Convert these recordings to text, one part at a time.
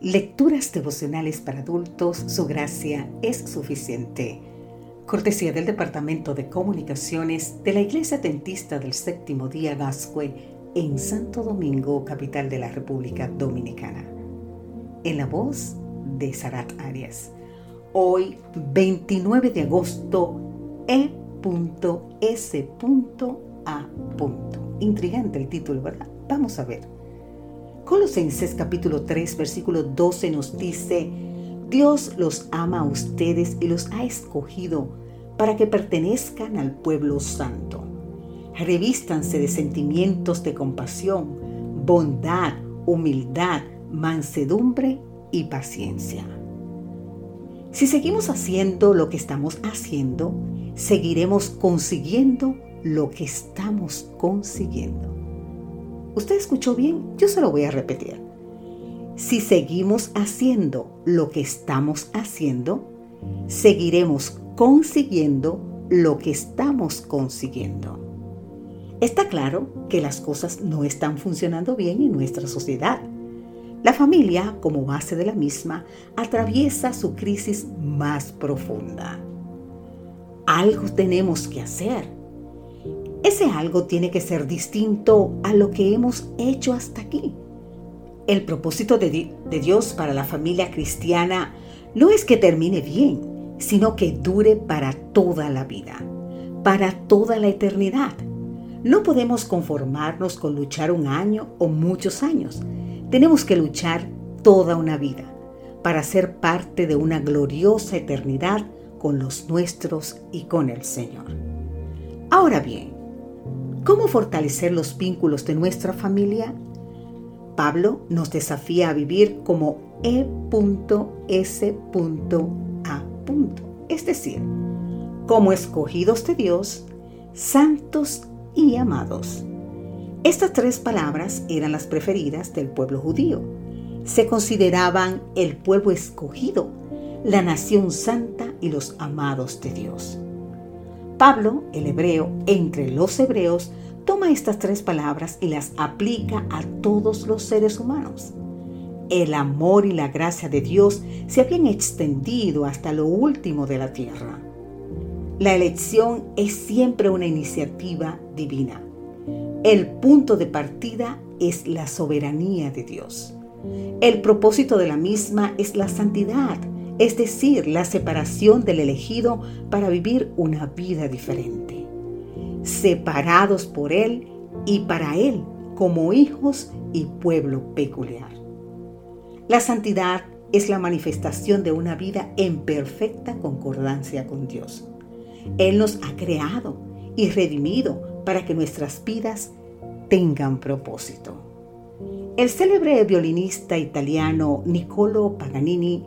Lecturas devocionales para adultos, su gracia es suficiente. Cortesía del Departamento de Comunicaciones de la Iglesia Dentista del Séptimo Día Gascue en Santo Domingo, capital de la República Dominicana. En la voz de Sarat Arias. Hoy, 29 de agosto, E.S.A. Intrigante el título, ¿verdad? Vamos a ver. Colosenses capítulo 3 versículo 12 nos dice, Dios los ama a ustedes y los ha escogido para que pertenezcan al pueblo santo. Revístanse de sentimientos de compasión, bondad, humildad, mansedumbre y paciencia. Si seguimos haciendo lo que estamos haciendo, seguiremos consiguiendo lo que estamos consiguiendo. ¿Usted escuchó bien? Yo se lo voy a repetir. Si seguimos haciendo lo que estamos haciendo, seguiremos consiguiendo lo que estamos consiguiendo. Está claro que las cosas no están funcionando bien en nuestra sociedad. La familia, como base de la misma, atraviesa su crisis más profunda. Algo tenemos que hacer ese algo tiene que ser distinto a lo que hemos hecho hasta aquí. El propósito de, Dios para la familia cristiana no es que termine bien, sino que dure para toda la vida, para toda la eternidad. No podemos conformarnos con luchar un año o muchos años. Tenemos que luchar toda una vida para ser parte de una gloriosa eternidad con los nuestros y con el Señor. Ahora bien, ¿Cómo fortalecer los vínculos de nuestra familia? Pablo nos desafía a vivir como E.S.A. Es decir, como escogidos de Dios, santos y amados. Estas tres palabras eran las preferidas del pueblo judío. Se consideraban el pueblo escogido, la nación santa y los amados de Dios. Pablo, el hebreo, entre los hebreos, toma estas tres palabras y las aplica a todos los seres humanos. El amor y la gracia de Dios se habían extendido hasta lo último de la tierra. La elección es siempre una iniciativa divina. El punto de partida es la soberanía de Dios. El propósito de la misma es la santidad es decir, la separación del elegido para vivir una vida diferente, separados por Él y para Él como hijos y pueblo peculiar. La santidad es la manifestación de una vida en perfecta concordancia con Dios. Él nos ha creado y redimido para que nuestras vidas tengan propósito. El célebre violinista italiano Niccolo Paganini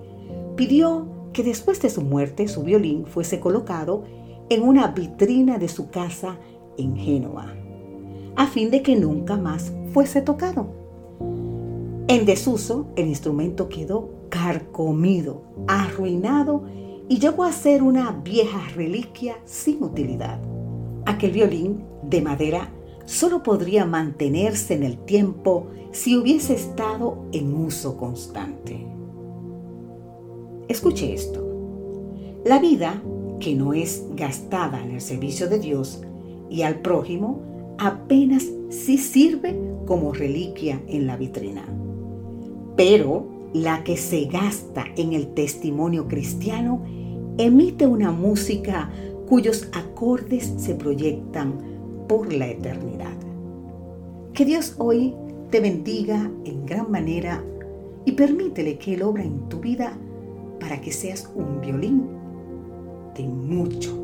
pidió que después de su muerte su violín fuese colocado en una vitrina de su casa en Génova, a fin de que nunca más fuese tocado. En desuso, el instrumento quedó carcomido, arruinado y llegó a ser una vieja reliquia sin utilidad. Aquel violín de madera solo podría mantenerse en el tiempo si hubiese estado en uso constante. Escuche esto. La vida que no es gastada en el servicio de Dios y al prójimo apenas sí sirve como reliquia en la vitrina. Pero la que se gasta en el testimonio cristiano emite una música cuyos acordes se proyectan por la eternidad. Que Dios hoy te bendiga en gran manera y permítele que Él obra en tu vida para que seas un violín de mucho